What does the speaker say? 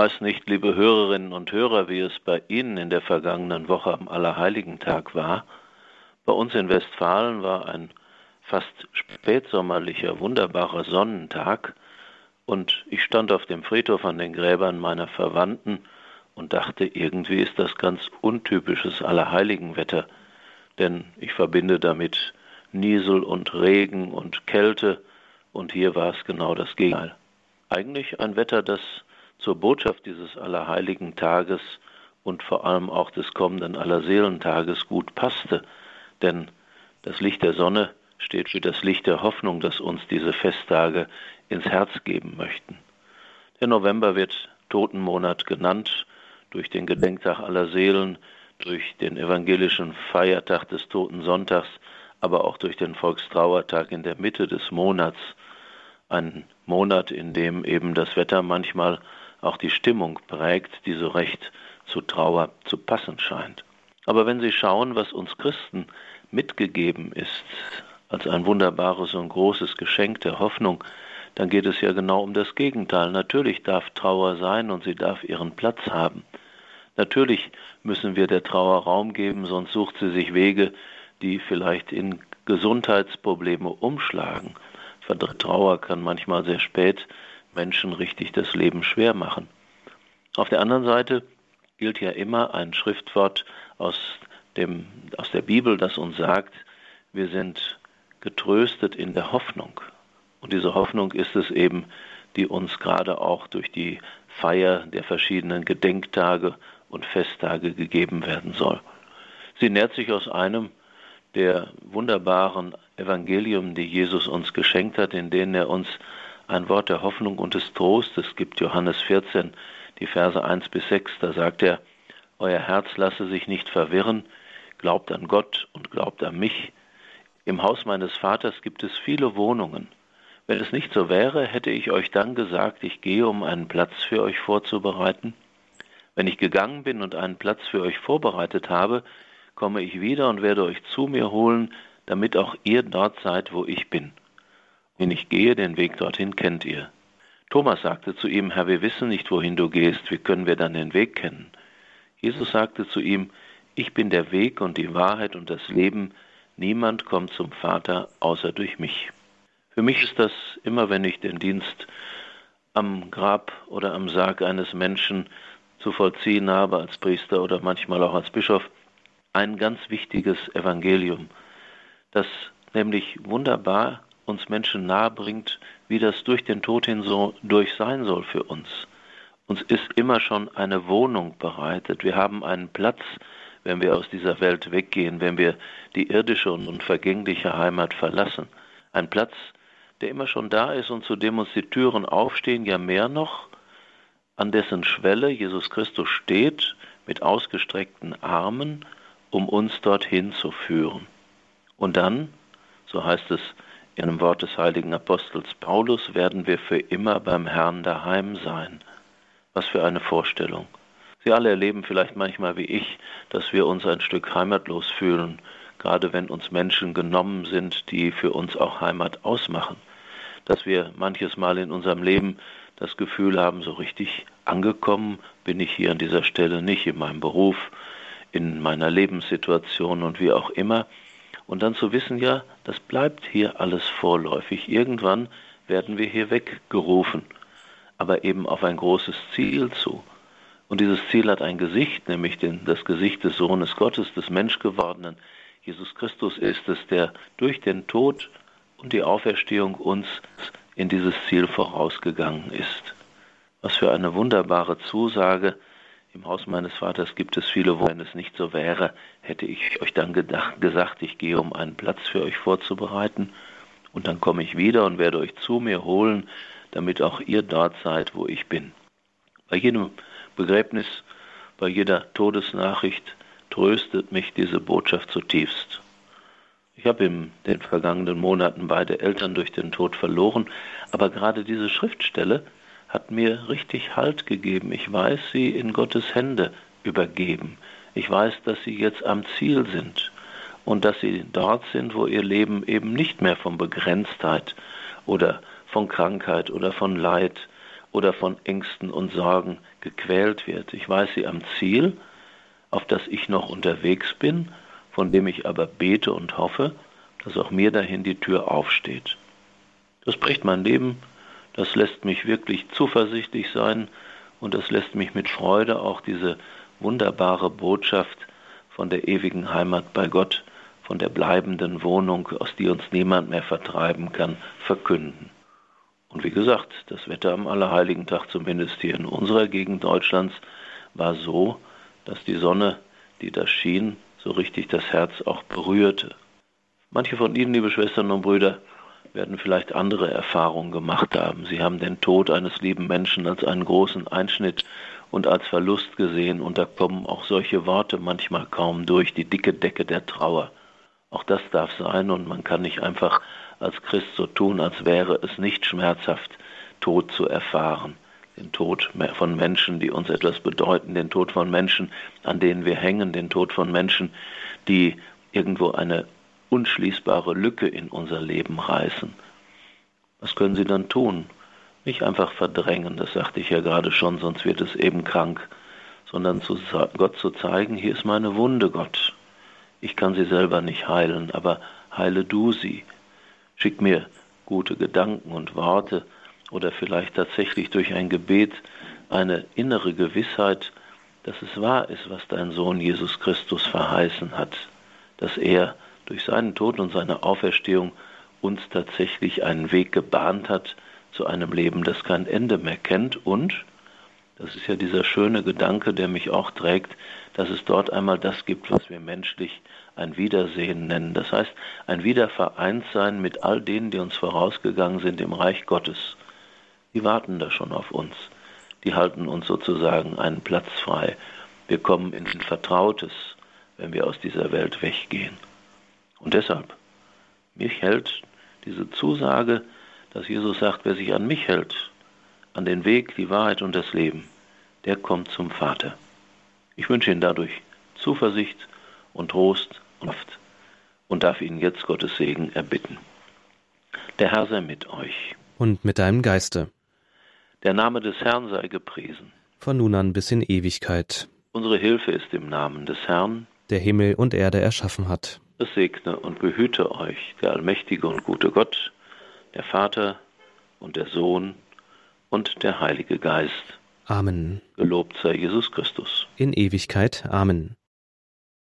weiß nicht, liebe Hörerinnen und Hörer, wie es bei Ihnen in der vergangenen Woche am Allerheiligen-Tag war. Bei uns in Westfalen war ein fast spätsommerlicher, wunderbarer Sonnentag und ich stand auf dem Friedhof an den Gräbern meiner Verwandten und dachte, irgendwie ist das ganz untypisches Allerheiligenwetter, denn ich verbinde damit Niesel und Regen und Kälte und hier war es genau das Gegenteil. Eigentlich ein Wetter, das zur Botschaft dieses Allerheiligen Tages und vor allem auch des kommenden Allerseelentages gut passte, denn das Licht der Sonne steht für das Licht der Hoffnung, das uns diese Festtage ins Herz geben möchten. Der November wird Totenmonat genannt durch den Gedenktag aller Seelen, durch den evangelischen Feiertag des Toten Sonntags, aber auch durch den Volkstrauertag in der Mitte des Monats, ein Monat, in dem eben das Wetter manchmal auch die Stimmung prägt, die so recht zu Trauer zu passen scheint. Aber wenn Sie schauen, was uns Christen mitgegeben ist, als ein wunderbares und großes Geschenk der Hoffnung, dann geht es ja genau um das Gegenteil. Natürlich darf Trauer sein und sie darf ihren Platz haben. Natürlich müssen wir der Trauer Raum geben, sonst sucht sie sich Wege, die vielleicht in Gesundheitsprobleme umschlagen. Trauer kann manchmal sehr spät Menschen richtig das Leben schwer machen. Auf der anderen Seite gilt ja immer ein Schriftwort aus, dem, aus der Bibel, das uns sagt, wir sind getröstet in der Hoffnung. Und diese Hoffnung ist es eben, die uns gerade auch durch die Feier der verschiedenen Gedenktage und Festtage gegeben werden soll. Sie nährt sich aus einem der wunderbaren Evangelium, die Jesus uns geschenkt hat, in denen er uns ein Wort der Hoffnung und des Trostes gibt. Johannes 14, die Verse 1 bis 6, da sagt er, Euer Herz lasse sich nicht verwirren, glaubt an Gott und glaubt an mich. Im Haus meines Vaters gibt es viele Wohnungen. Wenn es nicht so wäre, hätte ich euch dann gesagt, ich gehe, um einen Platz für euch vorzubereiten. Wenn ich gegangen bin und einen Platz für euch vorbereitet habe, komme ich wieder und werde euch zu mir holen, damit auch ihr dort seid, wo ich bin. Wenn ich gehe, den Weg dorthin kennt ihr. Thomas sagte zu ihm, Herr, wir wissen nicht, wohin du gehst, wie können wir dann den Weg kennen? Jesus sagte zu ihm, ich bin der Weg und die Wahrheit und das Leben, niemand kommt zum Vater außer durch mich. Für mich ist das immer, wenn ich den Dienst am Grab oder am Sarg eines Menschen zu vollziehen habe als Priester oder manchmal auch als Bischof, ein ganz wichtiges Evangelium, das nämlich wunderbar uns Menschen nahebringt, wie das durch den Tod hin so durch sein soll für uns. Uns ist immer schon eine Wohnung bereitet. Wir haben einen Platz, wenn wir aus dieser Welt weggehen, wenn wir die irdische und vergängliche Heimat verlassen. Ein Platz, der immer schon da ist und zu dem uns die Türen aufstehen, ja mehr noch, an dessen Schwelle Jesus Christus steht mit ausgestreckten Armen, um uns dorthin zu führen. Und dann, so heißt es in einem Wort des heiligen Apostels Paulus werden wir für immer beim Herrn daheim sein. Was für eine Vorstellung. Sie alle erleben vielleicht manchmal wie ich, dass wir uns ein Stück heimatlos fühlen, gerade wenn uns Menschen genommen sind, die für uns auch Heimat ausmachen. Dass wir manches Mal in unserem Leben das Gefühl haben, so richtig angekommen bin ich hier an dieser Stelle nicht, in meinem Beruf, in meiner Lebenssituation und wie auch immer. Und dann zu wissen, ja, das bleibt hier alles vorläufig. Irgendwann werden wir hier weggerufen, aber eben auf ein großes Ziel zu. Und dieses Ziel hat ein Gesicht, nämlich den, das Gesicht des Sohnes Gottes, des Menschgewordenen. Jesus Christus ist es, der durch den Tod und die Auferstehung uns in dieses Ziel vorausgegangen ist. Was für eine wunderbare Zusage, im Haus meines Vaters gibt es viele, wo wenn es nicht so wäre, hätte ich euch dann gedacht, gesagt, ich gehe, um einen Platz für euch vorzubereiten, und dann komme ich wieder und werde euch zu mir holen, damit auch ihr dort seid, wo ich bin. Bei jedem Begräbnis, bei jeder Todesnachricht tröstet mich diese Botschaft zutiefst. Ich habe in den vergangenen Monaten beide Eltern durch den Tod verloren, aber gerade diese Schriftstelle hat mir richtig Halt gegeben. Ich weiß, sie in Gottes Hände übergeben. Ich weiß, dass sie jetzt am Ziel sind und dass sie dort sind, wo ihr Leben eben nicht mehr von Begrenztheit oder von Krankheit oder von Leid oder von Ängsten und Sorgen gequält wird. Ich weiß sie am Ziel, auf das ich noch unterwegs bin, von dem ich aber bete und hoffe, dass auch mir dahin die Tür aufsteht. Das bricht mein Leben, das lässt mich wirklich zuversichtlich sein und das lässt mich mit Freude auch diese wunderbare Botschaft von der ewigen Heimat bei Gott, von der bleibenden Wohnung, aus die uns niemand mehr vertreiben kann, verkünden. Und wie gesagt, das Wetter am Allerheiligen Tag, zumindest hier in unserer Gegend Deutschlands, war so, dass die Sonne, die da schien, so richtig das Herz auch berührte. Manche von Ihnen, liebe Schwestern und Brüder, werden vielleicht andere Erfahrungen gemacht haben. Sie haben den Tod eines lieben Menschen als einen großen Einschnitt und als Verlust gesehen, und da kommen auch solche Worte manchmal kaum durch, die dicke Decke der Trauer. Auch das darf sein, und man kann nicht einfach als Christ so tun, als wäre es nicht schmerzhaft, Tod zu erfahren. Den Tod von Menschen, die uns etwas bedeuten, den Tod von Menschen, an denen wir hängen, den Tod von Menschen, die irgendwo eine unschließbare Lücke in unser Leben reißen. Was können Sie dann tun? Nicht einfach verdrängen, das sagte ich ja gerade schon, sonst wird es eben krank, sondern zu Gott zu zeigen, hier ist meine Wunde, Gott. Ich kann sie selber nicht heilen, aber heile du sie. Schick mir gute Gedanken und Worte oder vielleicht tatsächlich durch ein Gebet eine innere Gewissheit, dass es wahr ist, was dein Sohn Jesus Christus verheißen hat, dass er durch seinen Tod und seine Auferstehung uns tatsächlich einen Weg gebahnt hat zu einem Leben, das kein Ende mehr kennt und, das ist ja dieser schöne Gedanke, der mich auch trägt, dass es dort einmal das gibt, was wir menschlich ein Wiedersehen nennen. Das heißt, ein Wiedervereintsein mit all denen, die uns vorausgegangen sind im Reich Gottes. Die warten da schon auf uns. Die halten uns sozusagen einen Platz frei. Wir kommen in ein Vertrautes, wenn wir aus dieser Welt weggehen. Und deshalb, mich hält diese Zusage, dass Jesus sagt, wer sich an mich hält, an den Weg, die Wahrheit und das Leben, der kommt zum Vater. Ich wünsche Ihnen dadurch Zuversicht und Trost und Kraft und darf Ihnen jetzt Gottes Segen erbitten. Der Herr sei mit euch. Und mit deinem Geiste. Der Name des Herrn sei gepriesen. Von nun an bis in Ewigkeit. Unsere Hilfe ist im Namen des Herrn, der Himmel und Erde erschaffen hat. Es segne und behüte euch der allmächtige und gute Gott, der Vater und der Sohn und der Heilige Geist. Amen. Gelobt sei Jesus Christus. In Ewigkeit. Amen.